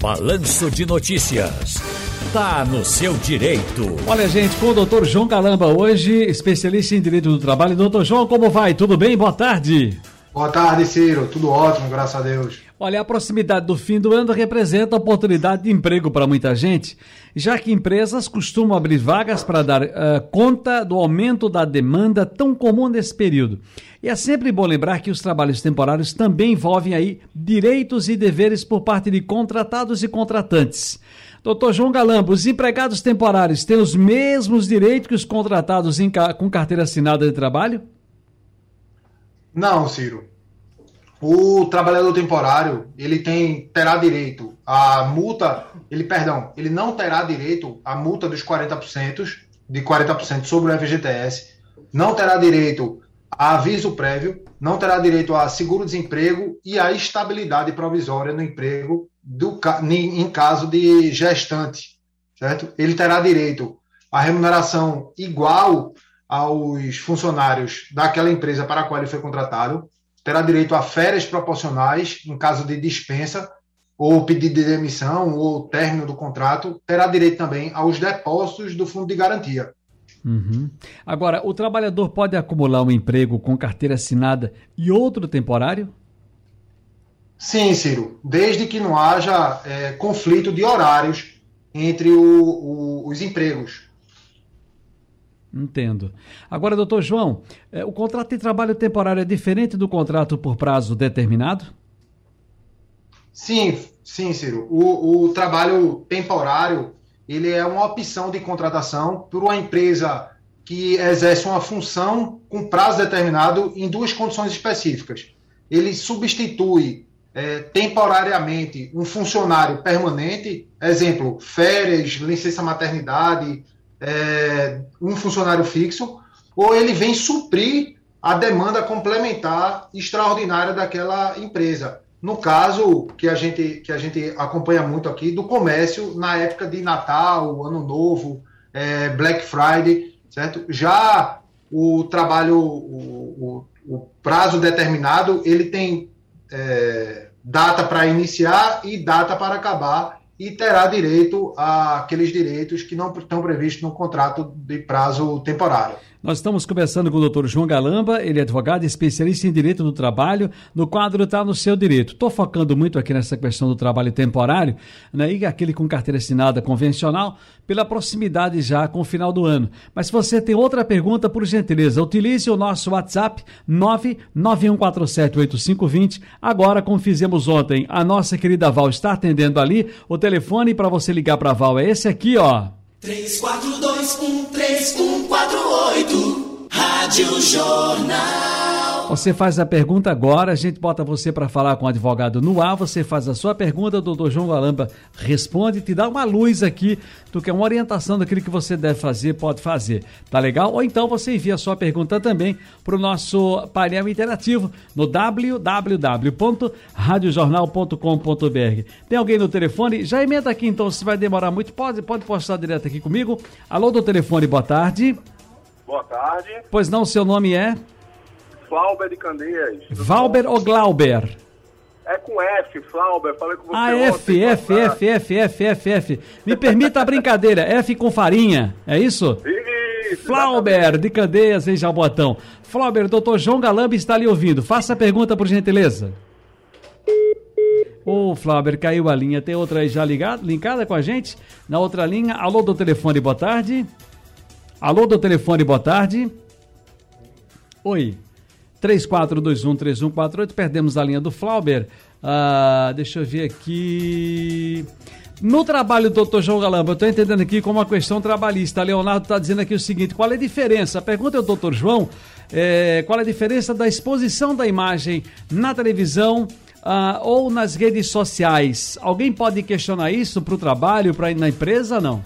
Balanço de Notícias. Tá no seu direito. Olha, gente, com o doutor João Calamba hoje, especialista em direito do trabalho. Doutor João, como vai? Tudo bem? Boa tarde. Boa tarde, Ciro. Tudo ótimo, graças a Deus. Olha, a proximidade do fim do ano representa oportunidade de emprego para muita gente, já que empresas costumam abrir vagas para dar uh, conta do aumento da demanda tão comum nesse período. E é sempre bom lembrar que os trabalhos temporários também envolvem aí direitos e deveres por parte de contratados e contratantes. Doutor João Galambo, os empregados temporários têm os mesmos direitos que os contratados com carteira assinada de trabalho? Não, Ciro. O trabalhador temporário, ele tem terá direito à multa, ele perdão, ele não terá direito à multa dos 40%, de 40% sobre o FGTS, não terá direito a aviso prévio, não terá direito a seguro-desemprego e a estabilidade provisória no emprego do, em caso de gestante, certo? Ele terá direito à remuneração igual aos funcionários daquela empresa para a qual ele foi contratado, terá direito a férias proporcionais em caso de dispensa ou pedido de demissão ou término do contrato, terá direito também aos depósitos do fundo de garantia. Uhum. Agora, o trabalhador pode acumular um emprego com carteira assinada e outro temporário? Sim, Ciro, desde que não haja é, conflito de horários entre o, o, os empregos. Entendo. Agora, doutor João, é, o contrato de trabalho temporário é diferente do contrato por prazo determinado? Sim, sim, Ciro. O, o trabalho temporário ele é uma opção de contratação por uma empresa que exerce uma função com prazo determinado em duas condições específicas. Ele substitui é, temporariamente um funcionário permanente, exemplo, férias, licença maternidade, é, um funcionário fixo, ou ele vem suprir a demanda complementar extraordinária daquela empresa. No caso que a gente, que a gente acompanha muito aqui, do comércio na época de Natal, Ano Novo, é, Black Friday, certo? Já o trabalho, o, o, o prazo determinado, ele tem é, data para iniciar e data para acabar, e terá direito àqueles direitos que não estão previstos no contrato de prazo temporário. Nós estamos conversando com o doutor João Galamba, ele é advogado e especialista em direito do trabalho, no quadro Está no Seu Direito. Estou focando muito aqui nessa questão do trabalho temporário, né, e aquele com carteira assinada convencional, pela proximidade já com o final do ano. Mas se você tem outra pergunta, por gentileza, utilize o nosso WhatsApp 991478520. Agora, como fizemos ontem, a nossa querida Val está atendendo ali. O telefone para você ligar para a Val é esse aqui, ó. 34213148 Rádio Jornal. Você faz a pergunta agora, a gente bota você para falar com o advogado no ar, você faz a sua pergunta, o doutor João Galamba responde, te dá uma luz aqui do que é uma orientação daquilo que você deve fazer, pode fazer. Tá legal? Ou então você envia a sua pergunta também para o nosso painel interativo no www.radiojornal.com.br. Tem alguém no telefone? Já emenda aqui então, se vai demorar muito, pode, pode postar direto aqui comigo. Alô do telefone, boa tarde. Boa tarde. Pois não, seu nome é? Flauber de Candeias. Valber ou Glauber? É com F, Flauber. Falei com você Ah, F, F, boa F, F, F, F, F. Me permita a brincadeira, F com farinha, é isso? Isso, Flauber de Candeias em Jabotão. Flauber, doutor João Galamba está ali ouvindo. Faça a pergunta, por gentileza. Ô, Flauber, caiu a linha. Tem outra aí já ligada, linkada com a gente? Na outra linha. Alô do telefone, boa tarde. Alô do telefone, boa tarde. Oi. 34213148, perdemos a linha do Flauber. Ah, deixa eu ver aqui. No trabalho do doutor João Galamba, eu estou entendendo aqui como uma questão trabalhista. Leonardo está dizendo aqui o seguinte: qual é a diferença? A pergunta é doutor João: é, qual é a diferença da exposição da imagem na televisão ah, ou nas redes sociais? Alguém pode questionar isso para o trabalho, para na empresa? Não.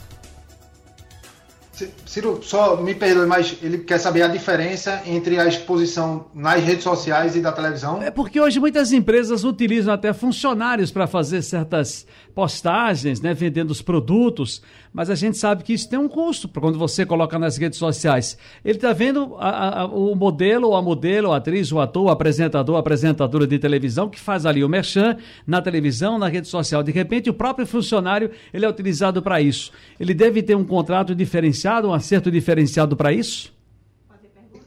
Ciro, só me perdoe, mas ele quer saber a diferença entre a exposição nas redes sociais e da televisão? É porque hoje muitas empresas utilizam até funcionários para fazer certas postagens, né, vendendo os produtos, mas a gente sabe que isso tem um custo quando você coloca nas redes sociais. Ele está vendo a, a, o modelo, a modelo, a atriz, o ator, o apresentador, a apresentadora de televisão que faz ali o merchan na televisão, na rede social. De repente, o próprio funcionário ele é utilizado para isso. Ele deve ter um contrato diferenciado, um acerto diferenciado para isso?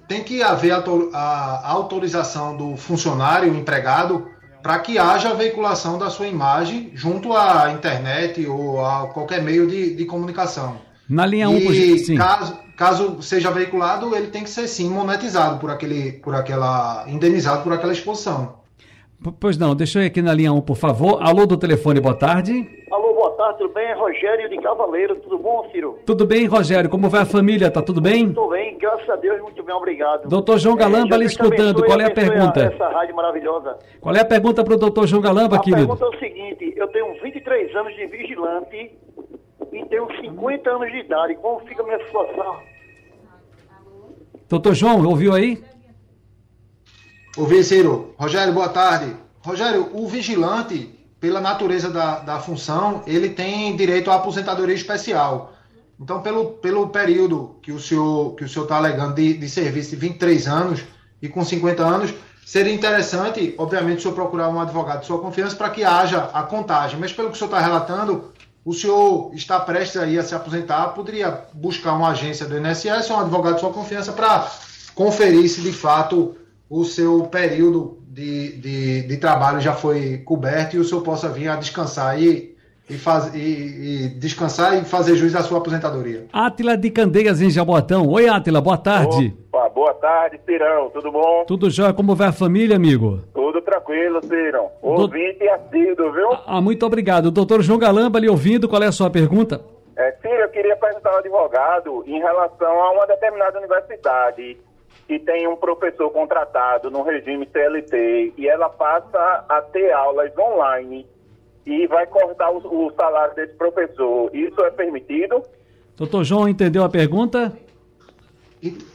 Tem que haver a, a autorização do funcionário, empregado, para que haja veiculação da sua imagem junto à internet ou a qualquer meio de, de comunicação. Na linha 1, e sim. Caso, caso seja veiculado, ele tem que ser sim monetizado por aquele, por aquela, indenizado por aquela exposição. Pois não, deixa eu ir aqui na linha 1, por favor. Alô do telefone, boa tarde. Tarde, tudo bem? Rogério de Cavaleiro, tudo bom, Ciro? Tudo bem, Rogério? Como vai a família? Tá tudo bem? Tudo bem, graças a Deus, muito bem, obrigado. Doutor João Galamba é, ali escutando, qual é a pergunta? Essa rádio maravilhosa. Qual é a pergunta para o doutor João Galamba, a querido? A pergunta é o seguinte, eu tenho 23 anos de vigilante e tenho 50 anos de idade, como fica a minha situação? Doutor João, ouviu aí? Ouvi, Ciro. Rogério, boa tarde. Rogério, o vigilante, pela natureza da, da função, ele tem direito à aposentadoria especial. Então, pelo, pelo período que o senhor que o senhor está alegando de, de serviço de 23 anos e com 50 anos, seria interessante, obviamente, o senhor procurar um advogado de sua confiança para que haja a contagem. Mas pelo que o senhor está relatando, o senhor está prestes aí a se aposentar, poderia buscar uma agência do INSS ou um advogado de sua confiança para conferir se de fato o seu período de, de, de, trabalho já foi coberto e o senhor possa vir a descansar e, e, faz, e, e descansar e fazer juiz à sua aposentadoria. Átila de Candeias em Jabotão. Oi, Átila, boa tarde. Opa, boa tarde, Cirão, tudo bom? Tudo jóia, como vai a família, amigo? Tudo tranquilo, Cirão. Ouvinte Do... e assíduo, viu? Ah, muito obrigado. Doutor João Galamba, lhe ouvindo, qual é a sua pergunta? É, Ciro, eu queria perguntar ao advogado em relação a uma determinada universidade que tem um professor contratado no regime CLT e ela passa a ter aulas online e vai cortar o, o salário desse professor, isso é permitido? Doutor João, entendeu a pergunta?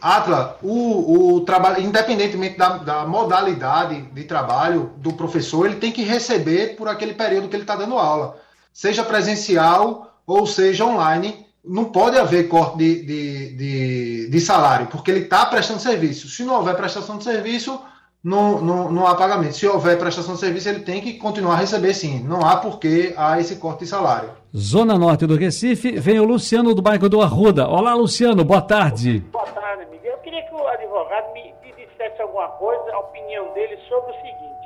Atla, o, o trabalho, independentemente da, da, modalidade de trabalho do professor, ele tem que receber por aquele período que ele está dando aula, seja presencial ou seja online, não pode haver corte de, de, de, de salário, porque ele está prestando serviço. Se não houver prestação de serviço, não, não, não há pagamento. Se houver prestação de serviço, ele tem que continuar a receber sim. Não há por que há esse corte de salário. Zona Norte do Recife, vem o Luciano do bairro do Arruda. Olá, Luciano, boa tarde. Boa tarde, Miguel. Eu queria que o advogado me, me dissesse alguma coisa, a opinião dele sobre o seguinte.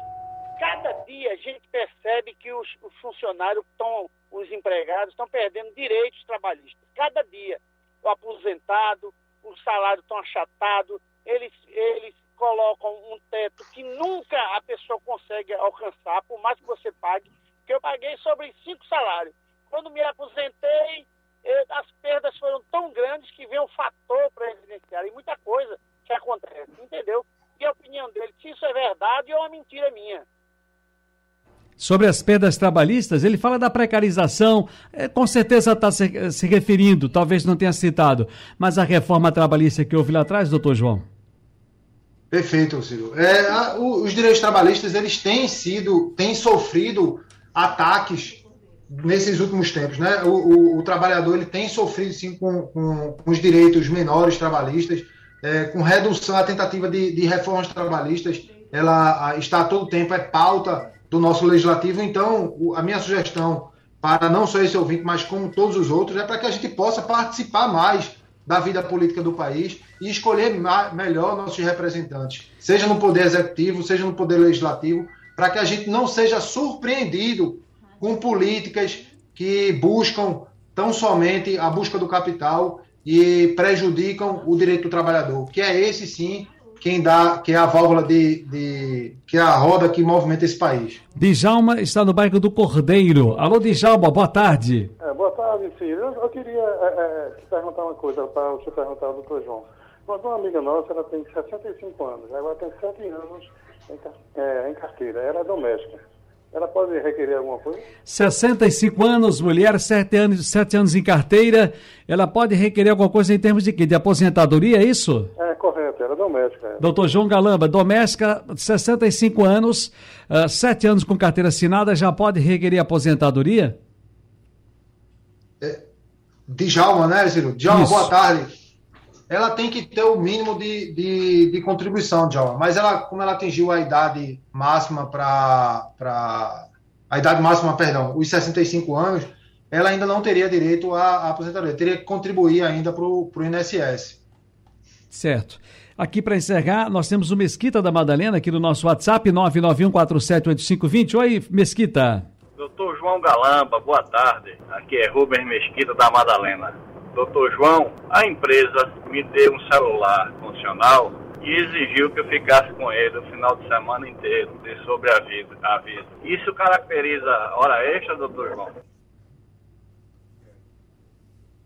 Gente percebe que os, os funcionários estão os empregados estão perdendo direitos trabalhistas. Cada dia, o aposentado, o salário tão achatado, eles, eles colocam um teto que nunca a pessoa consegue alcançar, por mais que você pague, que eu paguei sobre cinco salários. Quando me aposentei, eu, as perdas foram tão grandes que vem um fator para evidenciar, e muita coisa que acontece, entendeu? E a opinião dele, se isso é verdade ou é uma mentira minha sobre as perdas trabalhistas, ele fala da precarização, é, com certeza está se, se, referindo, talvez não tenha citado, mas a reforma trabalhista que houve lá atrás, doutor João. Perfeito, Ciro. É, a, o, os direitos trabalhistas, eles têm sido, têm sofrido ataques nesses últimos tempos, né? O, o, o trabalhador, ele tem sofrido, sim, com, com, com os direitos menores trabalhistas, é, com redução, a tentativa de, de reformas trabalhistas, ela está a todo tempo, é pauta do nosso legislativo. Então, a minha sugestão para não só esse ouvinte, mas como todos os outros, é para que a gente possa participar mais da vida política do país e escolher melhor nossos representantes, seja no poder executivo, seja no poder legislativo, para que a gente não seja surpreendido com políticas que buscam tão somente a busca do capital e prejudicam o direito do trabalhador, que é esse sim quem dá, que é a válvula de, de, que é a roda que movimenta esse país. Djalma está no bairro do Cordeiro. Alô, Djalma, boa tarde. É, boa tarde, filho. Eu, eu queria é, é, te perguntar uma coisa para você perguntar ao doutor João. Uma amiga nossa, ela tem 65 anos, agora tem 7 anos em, é, em carteira, ela é doméstica. ela pode requerer alguma coisa? 65 anos, mulher, 7 anos, 7 anos em carteira. Ela pode requerer alguma coisa em termos de quê? De aposentadoria, é isso? É, era doméstica. É. Doutor João Galamba, doméstica, 65 anos, uh, 7 anos com carteira assinada, já pode requerer aposentadoria? É, Djalma, né, Ciro? Djalma, boa tarde. Ela tem que ter o mínimo de, de, de contribuição, Djalma, mas ela, como ela atingiu a idade máxima para. A idade máxima, perdão, os 65 anos, ela ainda não teria direito à, à aposentadoria, teria que contribuir ainda para o INSS. Certo. Aqui para encerrar, nós temos o Mesquita da Madalena aqui no nosso WhatsApp, 991478520. Oi, Mesquita. Doutor João Galamba, boa tarde. Aqui é Rubens Mesquita da Madalena. Doutor João, a empresa me deu um celular funcional e exigiu que eu ficasse com ele o final de semana inteiro, de sobre a vida, a vida. Isso caracteriza hora extra, doutor João?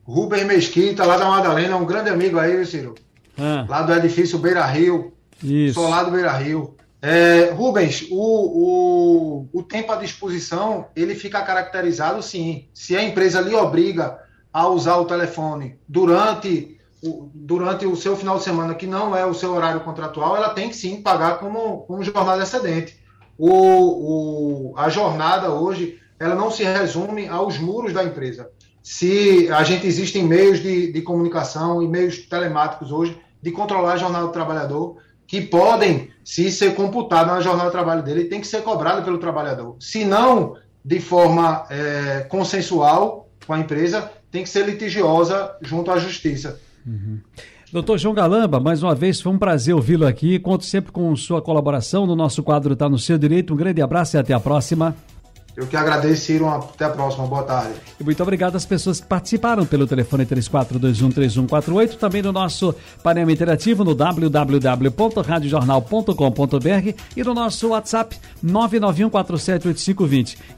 Rubens Mesquita, lá da Madalena, um grande amigo aí, Ciro. Ah. Lá do edifício Beira Rio. Isso. Sou lá do Beira Rio. É, Rubens, o, o, o tempo à disposição, ele fica caracterizado sim. Se a empresa lhe obriga a usar o telefone durante o, durante o seu final de semana, que não é o seu horário contratual, ela tem que sim pagar como, como jornada excedente. O, o, a jornada hoje, ela não se resume aos muros da empresa. Se a gente existem meios de, de comunicação e meios telemáticos hoje de controlar a jornada do trabalhador, que podem, se ser computado na jornada de trabalho dele, tem que ser cobrado pelo trabalhador. Se não de forma é, consensual com a empresa, tem que ser litigiosa junto à justiça. Uhum. Doutor João Galamba, mais uma vez foi um prazer ouvi-lo aqui. Conto sempre com sua colaboração no nosso quadro Está no Seu Direito. Um grande abraço e até a próxima. Eu que agradeço, Ciro. Até a próxima. Boa tarde. E muito obrigado às pessoas que participaram pelo telefone 34213148, também no nosso painel interativo no www.radiojornal.com.br e no nosso WhatsApp 991478520.